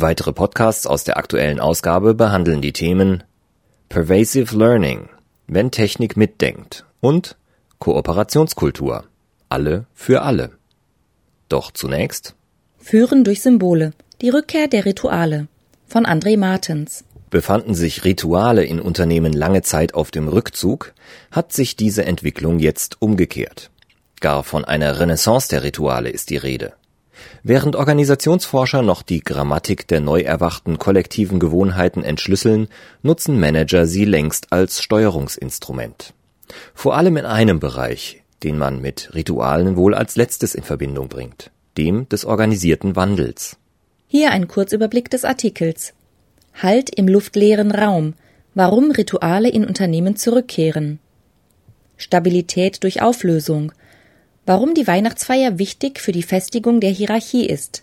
Weitere Podcasts aus der aktuellen Ausgabe behandeln die Themen Pervasive Learning, wenn Technik mitdenkt und Kooperationskultur, alle für alle. Doch zunächst Führen durch Symbole, die Rückkehr der Rituale von André Martens. Befanden sich Rituale in Unternehmen lange Zeit auf dem Rückzug, hat sich diese Entwicklung jetzt umgekehrt. Gar von einer Renaissance der Rituale ist die Rede. Während Organisationsforscher noch die Grammatik der neu erwachten kollektiven Gewohnheiten entschlüsseln, nutzen Manager sie längst als Steuerungsinstrument. Vor allem in einem Bereich, den man mit Ritualen wohl als letztes in Verbindung bringt, dem des organisierten Wandels. Hier ein Kurzüberblick des Artikels. Halt im luftleeren Raum. Warum Rituale in Unternehmen zurückkehren. Stabilität durch Auflösung warum die Weihnachtsfeier wichtig für die Festigung der Hierarchie ist.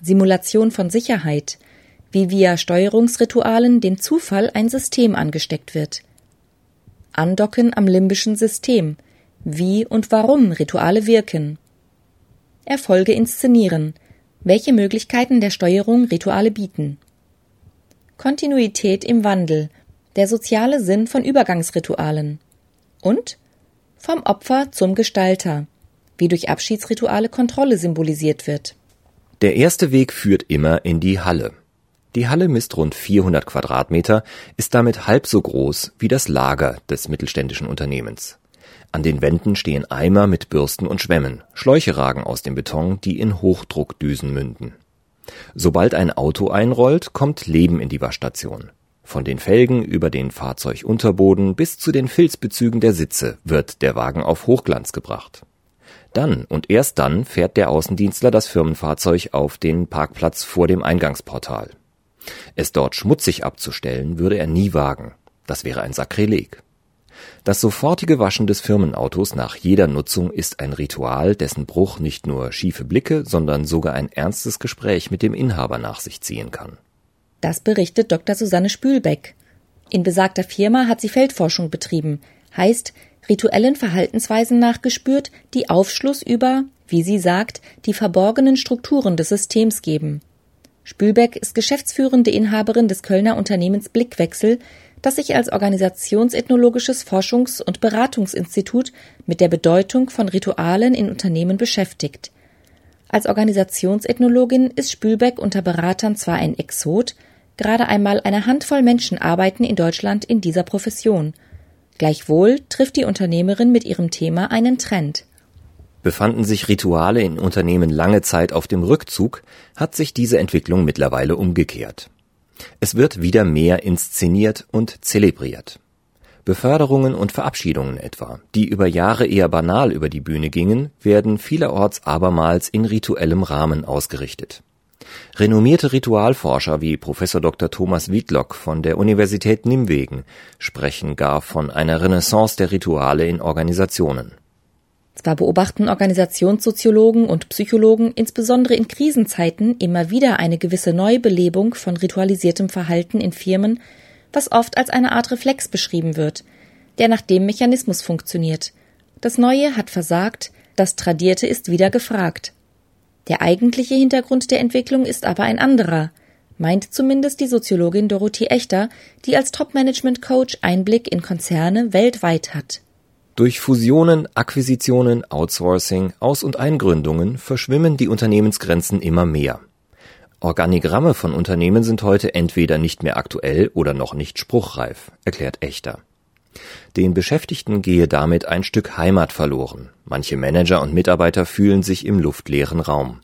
Simulation von Sicherheit, wie via Steuerungsritualen dem Zufall ein System angesteckt wird. Andocken am limbischen System, wie und warum Rituale wirken. Erfolge inszenieren, welche Möglichkeiten der Steuerung Rituale bieten. Kontinuität im Wandel, der soziale Sinn von Übergangsritualen. Und vom Opfer zum Gestalter, wie durch Abschiedsrituale Kontrolle symbolisiert wird. Der erste Weg führt immer in die Halle. Die Halle misst rund 400 Quadratmeter, ist damit halb so groß wie das Lager des mittelständischen Unternehmens. An den Wänden stehen Eimer mit Bürsten und Schwämmen, Schläuche ragen aus dem Beton, die in Hochdruckdüsen münden. Sobald ein Auto einrollt, kommt Leben in die Waschstation. Von den Felgen über den Fahrzeugunterboden bis zu den Filzbezügen der Sitze wird der Wagen auf Hochglanz gebracht. Dann und erst dann fährt der Außendienstler das Firmenfahrzeug auf den Parkplatz vor dem Eingangsportal. Es dort schmutzig abzustellen, würde er nie wagen. Das wäre ein Sakrileg. Das sofortige Waschen des Firmenautos nach jeder Nutzung ist ein Ritual, dessen Bruch nicht nur schiefe Blicke, sondern sogar ein ernstes Gespräch mit dem Inhaber nach sich ziehen kann. Das berichtet Dr. Susanne Spülbeck. In besagter Firma hat sie Feldforschung betrieben, heißt rituellen Verhaltensweisen nachgespürt, die Aufschluss über, wie sie sagt, die verborgenen Strukturen des Systems geben. Spülbeck ist geschäftsführende Inhaberin des Kölner Unternehmens Blickwechsel, das sich als organisationsethnologisches Forschungs- und Beratungsinstitut mit der Bedeutung von Ritualen in Unternehmen beschäftigt. Als Organisationsethnologin ist Spülbeck unter Beratern zwar ein Exot, Gerade einmal eine Handvoll Menschen arbeiten in Deutschland in dieser Profession. Gleichwohl trifft die Unternehmerin mit ihrem Thema einen Trend. Befanden sich Rituale in Unternehmen lange Zeit auf dem Rückzug, hat sich diese Entwicklung mittlerweile umgekehrt. Es wird wieder mehr inszeniert und zelebriert. Beförderungen und Verabschiedungen etwa, die über Jahre eher banal über die Bühne gingen, werden vielerorts abermals in rituellem Rahmen ausgerichtet. Renommierte Ritualforscher wie Professor Dr. Thomas Wiedlock von der Universität Nimwegen sprechen gar von einer Renaissance der Rituale in Organisationen. Zwar beobachten Organisationssoziologen und Psychologen insbesondere in Krisenzeiten immer wieder eine gewisse Neubelebung von ritualisiertem Verhalten in Firmen, was oft als eine Art Reflex beschrieben wird, der nach dem Mechanismus funktioniert. Das Neue hat versagt, das Tradierte ist wieder gefragt. Der eigentliche Hintergrund der Entwicklung ist aber ein anderer, meint zumindest die Soziologin Dorothee Echter, die als Top-Management-Coach Einblick in Konzerne weltweit hat. Durch Fusionen, Akquisitionen, Outsourcing, Aus- und Eingründungen verschwimmen die Unternehmensgrenzen immer mehr. Organigramme von Unternehmen sind heute entweder nicht mehr aktuell oder noch nicht spruchreif, erklärt Echter. Den Beschäftigten gehe damit ein Stück Heimat verloren. Manche Manager und Mitarbeiter fühlen sich im luftleeren Raum.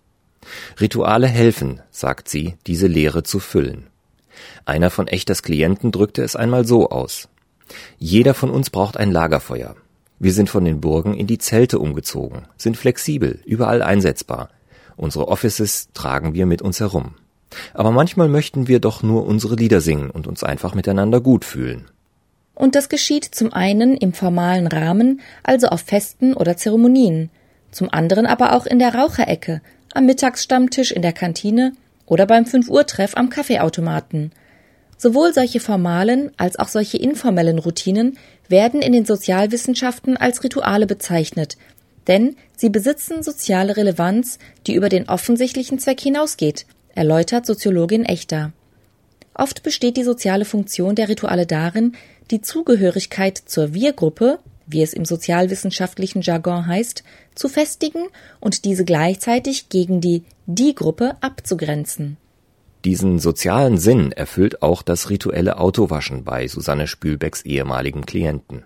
Rituale helfen, sagt sie, diese Leere zu füllen. Einer von Echters Klienten drückte es einmal so aus. Jeder von uns braucht ein Lagerfeuer. Wir sind von den Burgen in die Zelte umgezogen, sind flexibel, überall einsetzbar. Unsere Offices tragen wir mit uns herum. Aber manchmal möchten wir doch nur unsere Lieder singen und uns einfach miteinander gut fühlen. Und das geschieht zum einen im formalen Rahmen, also auf Festen oder Zeremonien, zum anderen aber auch in der Raucherecke, am Mittagsstammtisch in der Kantine oder beim 5 Uhr Treff am Kaffeeautomaten. Sowohl solche formalen als auch solche informellen Routinen werden in den Sozialwissenschaften als Rituale bezeichnet, denn sie besitzen soziale Relevanz, die über den offensichtlichen Zweck hinausgeht, erläutert Soziologin Echter. Oft besteht die soziale Funktion der Rituale darin, die Zugehörigkeit zur Wir-Gruppe, wie es im sozialwissenschaftlichen Jargon heißt, zu festigen und diese gleichzeitig gegen die Die-Gruppe abzugrenzen. Diesen sozialen Sinn erfüllt auch das rituelle Autowaschen bei Susanne Spülbecks ehemaligen Klienten.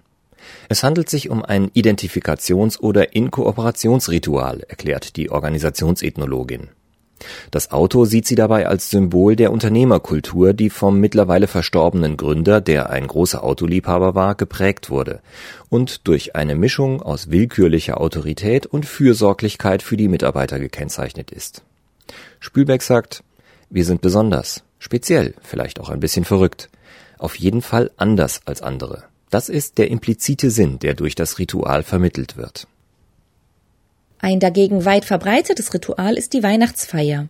Es handelt sich um ein Identifikations- oder Inkooperationsritual, erklärt die Organisationsethnologin. Das Auto sieht sie dabei als Symbol der Unternehmerkultur, die vom mittlerweile verstorbenen Gründer, der ein großer Autoliebhaber war, geprägt wurde und durch eine Mischung aus willkürlicher Autorität und Fürsorglichkeit für die Mitarbeiter gekennzeichnet ist. Spülbeck sagt, wir sind besonders, speziell, vielleicht auch ein bisschen verrückt, auf jeden Fall anders als andere. Das ist der implizite Sinn, der durch das Ritual vermittelt wird. Ein dagegen weit verbreitetes Ritual ist die Weihnachtsfeier.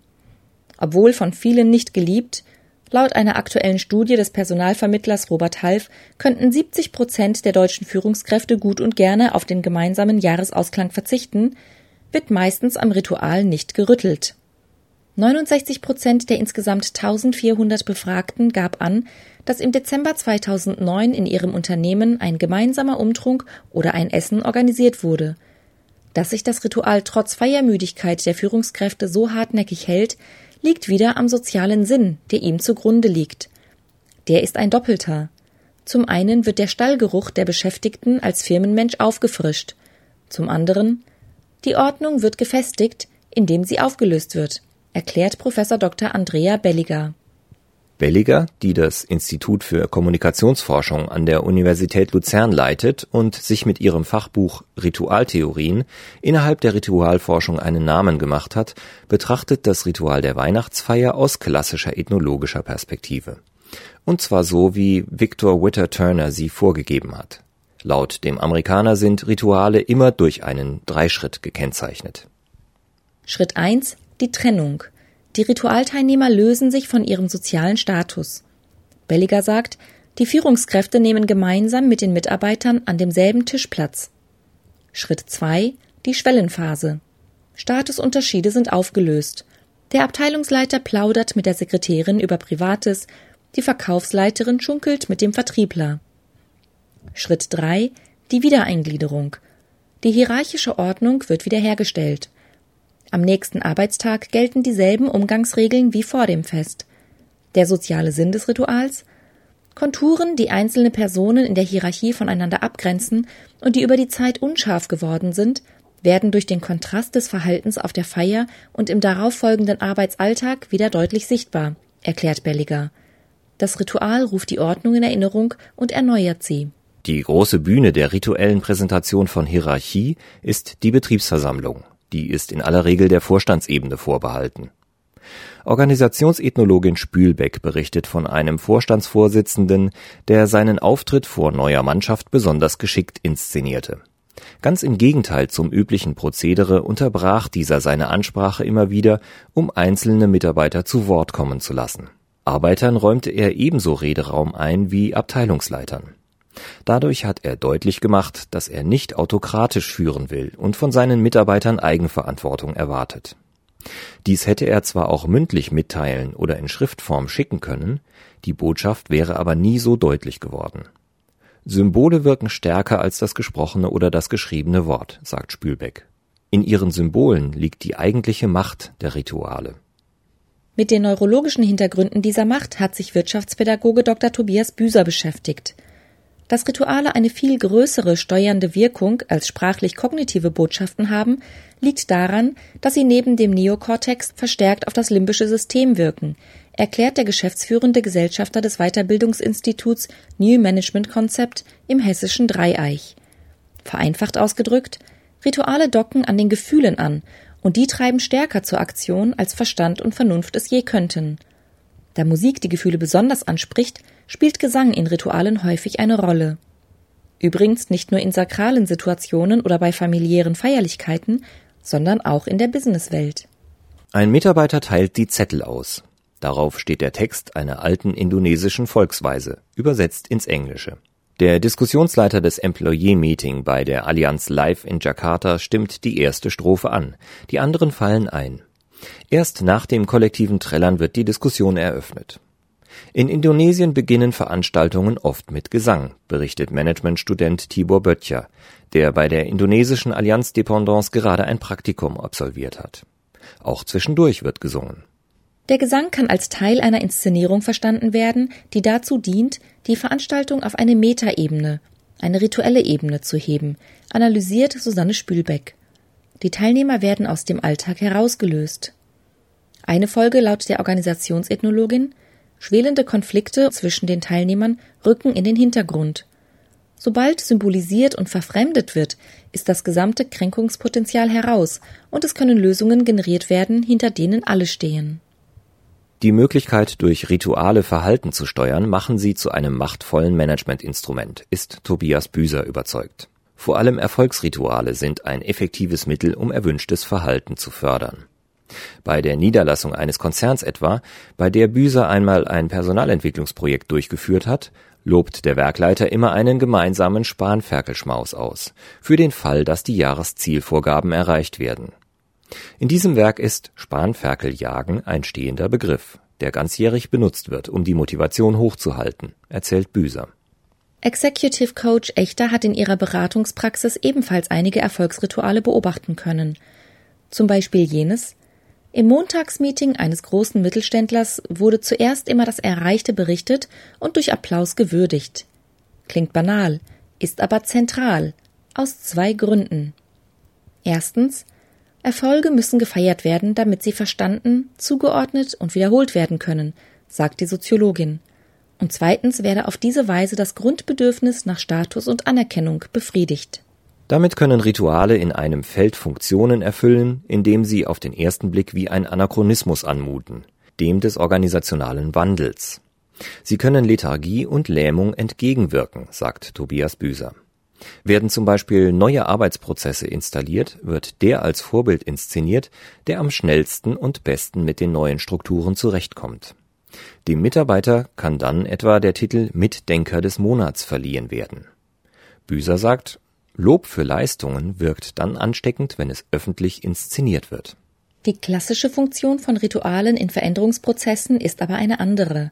Obwohl von vielen nicht geliebt, laut einer aktuellen Studie des Personalvermittlers Robert Half könnten 70 Prozent der deutschen Führungskräfte gut und gerne auf den gemeinsamen Jahresausklang verzichten, wird meistens am Ritual nicht gerüttelt. 69 Prozent der insgesamt 1400 Befragten gab an, dass im Dezember 2009 in ihrem Unternehmen ein gemeinsamer Umtrunk oder ein Essen organisiert wurde. Dass sich das Ritual trotz Feiermüdigkeit der Führungskräfte so hartnäckig hält, liegt wieder am sozialen Sinn, der ihm zugrunde liegt. Der ist ein doppelter. Zum einen wird der Stallgeruch der Beschäftigten als Firmenmensch aufgefrischt. Zum anderen die Ordnung wird gefestigt, indem sie aufgelöst wird erklärt Professor Dr. Andrea Belliger. Belliger, die das Institut für Kommunikationsforschung an der Universität Luzern leitet und sich mit ihrem Fachbuch Ritualtheorien innerhalb der Ritualforschung einen Namen gemacht hat, betrachtet das Ritual der Weihnachtsfeier aus klassischer ethnologischer Perspektive. Und zwar so, wie Victor Witter Turner sie vorgegeben hat. Laut dem Amerikaner sind Rituale immer durch einen Dreischritt gekennzeichnet. Schritt 1 die Trennung. Die Ritualteilnehmer lösen sich von ihrem sozialen Status. Belliger sagt, die Führungskräfte nehmen gemeinsam mit den Mitarbeitern an demselben Tisch Platz. Schritt 2. Die Schwellenphase. Statusunterschiede sind aufgelöst. Der Abteilungsleiter plaudert mit der Sekretärin über Privates, die Verkaufsleiterin schunkelt mit dem Vertriebler. Schritt 3. Die Wiedereingliederung. Die hierarchische Ordnung wird wiederhergestellt. Am nächsten Arbeitstag gelten dieselben Umgangsregeln wie vor dem Fest. Der soziale Sinn des Rituals? Konturen, die einzelne Personen in der Hierarchie voneinander abgrenzen und die über die Zeit unscharf geworden sind, werden durch den Kontrast des Verhaltens auf der Feier und im darauffolgenden Arbeitsalltag wieder deutlich sichtbar, erklärt Belliger. Das Ritual ruft die Ordnung in Erinnerung und erneuert sie. Die große Bühne der rituellen Präsentation von Hierarchie ist die Betriebsversammlung. Die ist in aller Regel der Vorstandsebene vorbehalten. Organisationsethnologin Spülbeck berichtet von einem Vorstandsvorsitzenden, der seinen Auftritt vor neuer Mannschaft besonders geschickt inszenierte. Ganz im Gegenteil zum üblichen Prozedere unterbrach dieser seine Ansprache immer wieder, um einzelne Mitarbeiter zu Wort kommen zu lassen. Arbeitern räumte er ebenso Rederaum ein wie Abteilungsleitern. Dadurch hat er deutlich gemacht, dass er nicht autokratisch führen will und von seinen Mitarbeitern Eigenverantwortung erwartet. Dies hätte er zwar auch mündlich mitteilen oder in Schriftform schicken können, die Botschaft wäre aber nie so deutlich geworden. Symbole wirken stärker als das gesprochene oder das geschriebene Wort, sagt Spülbeck. In ihren Symbolen liegt die eigentliche Macht der Rituale. Mit den neurologischen Hintergründen dieser Macht hat sich Wirtschaftspädagoge Dr. Tobias Büser beschäftigt. Dass Rituale eine viel größere steuernde Wirkung als sprachlich-kognitive Botschaften haben, liegt daran, dass sie neben dem Neokortex verstärkt auf das limbische System wirken, erklärt der geschäftsführende Gesellschafter des Weiterbildungsinstituts New Management Concept im hessischen Dreieich. Vereinfacht ausgedrückt, Rituale docken an den Gefühlen an, und die treiben stärker zur Aktion, als Verstand und Vernunft es je könnten – Da Musik die Gefühle besonders anspricht, spielt Gesang in Ritualen häufig eine Rolle. Übrigens nicht nur in sakralen Situationen oder bei familiären Feierlichkeiten, sondern auch in der Businesswelt. Ein Mitarbeiter teilt die Zettel aus. Darauf steht der Text einer alten indonesischen Volksweise, übersetzt ins Englische. Der Diskussionsleiter des Employee Meeting bei der Allianz Live in Jakarta stimmt die erste Strophe an, die anderen fallen ein. Erst nach dem kollektiven Trällern wird die Diskussion eröffnet. In Indonesien beginnen Veranstaltungen oft mit Gesang, berichtet Managementstudent Tibor Böttcher, der bei der indonesischen Allianz Dependance gerade ein Praktikum absolviert hat. Auch zwischendurch wird gesungen. Der Gesang kann als Teil einer Inszenierung verstanden werden, die dazu dient, die Veranstaltung auf eine Metaebene, eine rituelle Ebene zu heben, analysiert Susanne Spülbeck. Die Teilnehmer werden aus dem Alltag herausgelöst. Eine Folge laut der Organisationsethnologin Schwelende Konflikte zwischen den Teilnehmern rücken in den Hintergrund. Sobald symbolisiert und verfremdet wird, ist das gesamte Kränkungspotenzial heraus und es können Lösungen generiert werden, hinter denen alle stehen. Die Möglichkeit, durch Rituale Verhalten zu steuern, machen sie zu einem machtvollen Managementinstrument, ist Tobias Büser überzeugt. Vor allem Erfolgsrituale sind ein effektives Mittel, um erwünschtes Verhalten zu fördern. Bei der Niederlassung eines Konzerns etwa, bei der Büser einmal ein Personalentwicklungsprojekt durchgeführt hat, lobt der Werkleiter immer einen gemeinsamen Spanferkelschmaus aus, für den Fall, dass die Jahreszielvorgaben erreicht werden. In diesem Werk ist Spanferkeljagen ein stehender Begriff, der ganzjährig benutzt wird, um die Motivation hochzuhalten, erzählt Büser. Executive Coach Echter hat in ihrer Beratungspraxis ebenfalls einige Erfolgsrituale beobachten können. Zum Beispiel jenes, im Montagsmeeting eines großen Mittelständlers wurde zuerst immer das Erreichte berichtet und durch Applaus gewürdigt. Klingt banal, ist aber zentral, aus zwei Gründen. Erstens, Erfolge müssen gefeiert werden, damit sie verstanden, zugeordnet und wiederholt werden können, sagt die Soziologin. Und zweitens werde auf diese Weise das Grundbedürfnis nach Status und Anerkennung befriedigt. Damit können Rituale in einem Feld Funktionen erfüllen, indem sie auf den ersten Blick wie ein Anachronismus anmuten, dem des organisationalen Wandels. Sie können Lethargie und Lähmung entgegenwirken, sagt Tobias Büser. Werden zum Beispiel neue Arbeitsprozesse installiert, wird der als Vorbild inszeniert, der am schnellsten und besten mit den neuen Strukturen zurechtkommt. Dem Mitarbeiter kann dann etwa der Titel Mitdenker des Monats verliehen werden. Büser sagt, Lob für Leistungen wirkt dann ansteckend, wenn es öffentlich inszeniert wird. Die klassische Funktion von Ritualen in Veränderungsprozessen ist aber eine andere.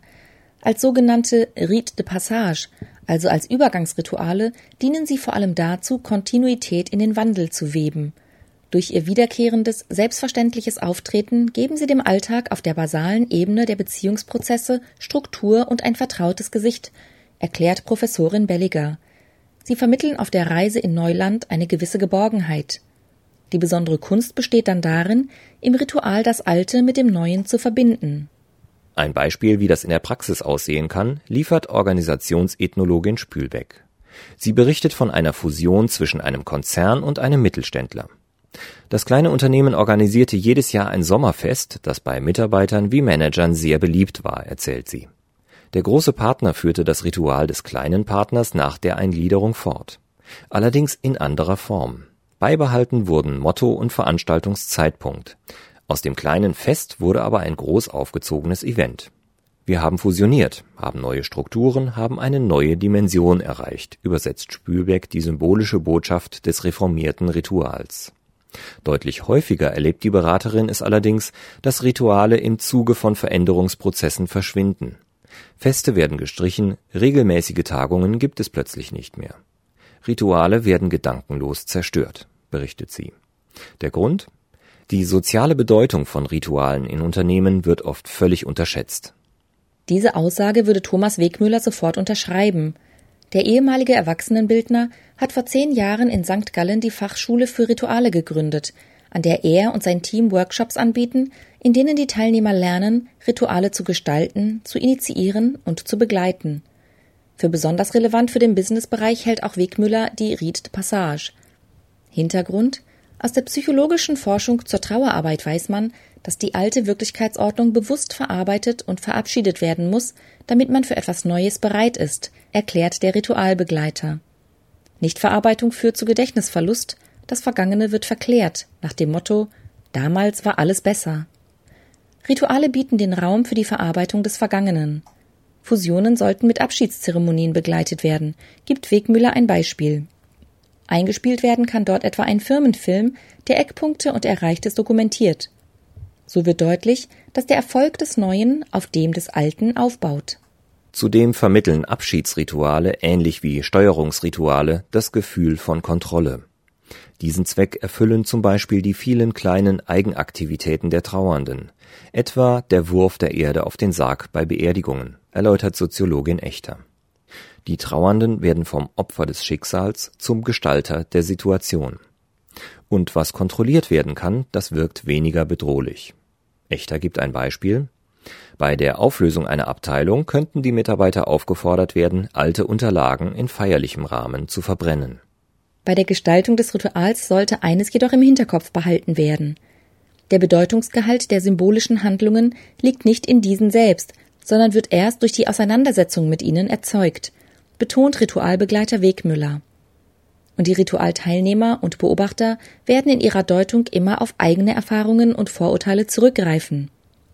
Als sogenannte Rite de Passage, also als Übergangsrituale, dienen sie vor allem dazu, Kontinuität in den Wandel zu weben. Durch ihr wiederkehrendes, selbstverständliches Auftreten geben sie dem Alltag auf der basalen Ebene der Beziehungsprozesse Struktur und ein vertrautes Gesicht, erklärt Professorin Belliger. Sie vermitteln auf der Reise in Neuland eine gewisse Geborgenheit. Die besondere Kunst besteht dann darin, im Ritual das Alte mit dem Neuen zu verbinden. Ein Beispiel, wie das in der Praxis aussehen kann, liefert Organisationsethnologin Spülbeck. Sie berichtet von einer Fusion zwischen einem Konzern und einem Mittelständler. Das kleine Unternehmen organisierte jedes Jahr ein Sommerfest, das bei Mitarbeitern wie Managern sehr beliebt war, erzählt sie. Der große Partner führte das Ritual des kleinen Partners nach der Eingliederung fort. Allerdings in anderer Form. Beibehalten wurden Motto und Veranstaltungszeitpunkt. Aus dem kleinen Fest wurde aber ein groß aufgezogenes Event. Wir haben fusioniert, haben neue Strukturen, haben eine neue Dimension erreicht, übersetzt Spülbeck die symbolische Botschaft des reformierten Rituals. Deutlich häufiger erlebt die Beraterin es allerdings, dass Rituale im Zuge von Veränderungsprozessen verschwinden. Feste werden gestrichen, regelmäßige Tagungen gibt es plötzlich nicht mehr. Rituale werden gedankenlos zerstört, berichtet sie. Der Grund? Die soziale Bedeutung von Ritualen in Unternehmen wird oft völlig unterschätzt. Diese Aussage würde Thomas Wegmüller sofort unterschreiben. Der ehemalige Erwachsenenbildner hat vor zehn Jahren in St. Gallen die Fachschule für Rituale gegründet, an der er und sein Team Workshops anbieten, in denen die Teilnehmer lernen, Rituale zu gestalten, zu initiieren und zu begleiten. Für besonders relevant für den Businessbereich hält auch Wegmüller die Rite de Passage. Hintergrund aus der psychologischen Forschung zur Trauerarbeit weiß man, dass die alte Wirklichkeitsordnung bewusst verarbeitet und verabschiedet werden muss, damit man für etwas Neues bereit ist, erklärt der Ritualbegleiter. Nichtverarbeitung führt zu Gedächtnisverlust, das Vergangene wird verklärt, nach dem Motto Damals war alles besser. Rituale bieten den Raum für die Verarbeitung des Vergangenen. Fusionen sollten mit Abschiedszeremonien begleitet werden, gibt Wegmüller ein Beispiel. Eingespielt werden kann dort etwa ein Firmenfilm, der Eckpunkte und Erreichtes dokumentiert. So wird deutlich, dass der Erfolg des Neuen auf dem des Alten aufbaut. Zudem vermitteln Abschiedsrituale ähnlich wie Steuerungsrituale das Gefühl von Kontrolle. Diesen Zweck erfüllen zum Beispiel die vielen kleinen Eigenaktivitäten der Trauernden, etwa der Wurf der Erde auf den Sarg bei Beerdigungen, erläutert Soziologin Echter. Die Trauernden werden vom Opfer des Schicksals zum Gestalter der Situation. Und was kontrolliert werden kann, das wirkt weniger bedrohlich. Echter gibt ein Beispiel. Bei der Auflösung einer Abteilung könnten die Mitarbeiter aufgefordert werden, alte Unterlagen in feierlichem Rahmen zu verbrennen. Bei der Gestaltung des Rituals sollte eines jedoch im Hinterkopf behalten werden. Der Bedeutungsgehalt der symbolischen Handlungen liegt nicht in diesen selbst, sondern wird erst durch die Auseinandersetzung mit ihnen erzeugt, betont Ritualbegleiter Wegmüller. Und die Ritualteilnehmer und Beobachter werden in ihrer Deutung immer auf eigene Erfahrungen und Vorurteile zurückgreifen.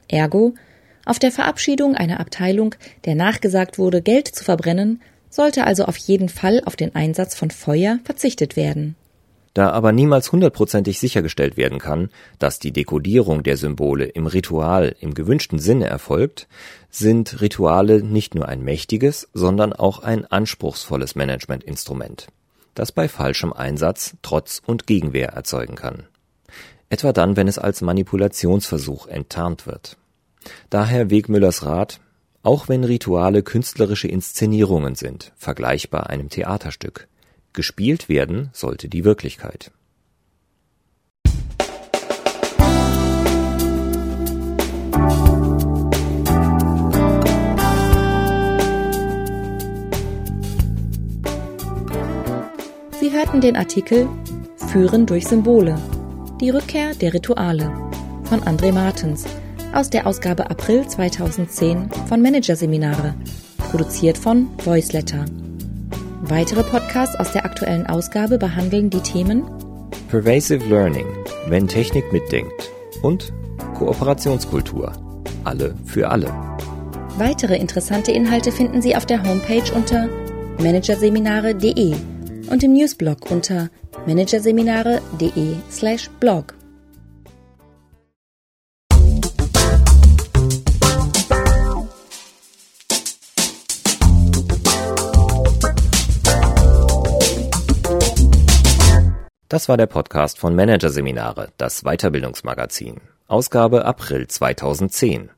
Ergo, auf der Verabschiedung einer Abteilung, der nachgesagt wurde, Geld zu verbrennen, sollte also auf jeden Fall auf den Einsatz von Feuer verzichtet werden. Da aber niemals hundertprozentig sichergestellt werden kann, dass die Dekodierung der Symbole im Ritual im gewünschten Sinne erfolgt, sind Rituale nicht nur ein mächtiges, sondern auch ein anspruchsvolles Managementinstrument, das bei falschem Einsatz Trotz und Gegenwehr erzeugen kann. Etwa dann, wenn es als Manipulationsversuch enttarnt wird. Daher Wegmüllers Rat, auch wenn Rituale künstlerische Inszenierungen sind, vergleichbar einem Theaterstück, gespielt werden sollte die Wirklichkeit. Sie hörten den Artikel Führen durch Symbole. Die Rückkehr der Rituale von André Martens aus der Ausgabe April 2010 von Managerseminare, produziert von Voiceletter. Weitere Podcasts aus der aktuellen Ausgabe behandeln die Themen Pervasive Learning, wenn Technik mitdenkt und Kooperationskultur, alle für alle. Weitere interessante Inhalte finden Sie auf der Homepage unter managerseminare.de und im Newsblog unter managerseminare.de/blog. Das war der Podcast von Managerseminare, das Weiterbildungsmagazin, Ausgabe April 2010.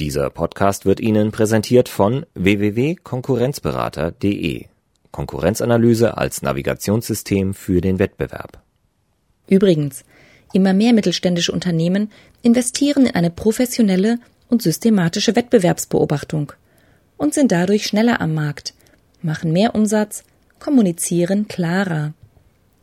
Dieser Podcast wird Ihnen präsentiert von www.konkurrenzberater.de. Konkurrenzanalyse als Navigationssystem für den Wettbewerb. Übrigens, immer mehr mittelständische Unternehmen investieren in eine professionelle und systematische Wettbewerbsbeobachtung und sind dadurch schneller am Markt, machen mehr Umsatz, kommunizieren klarer.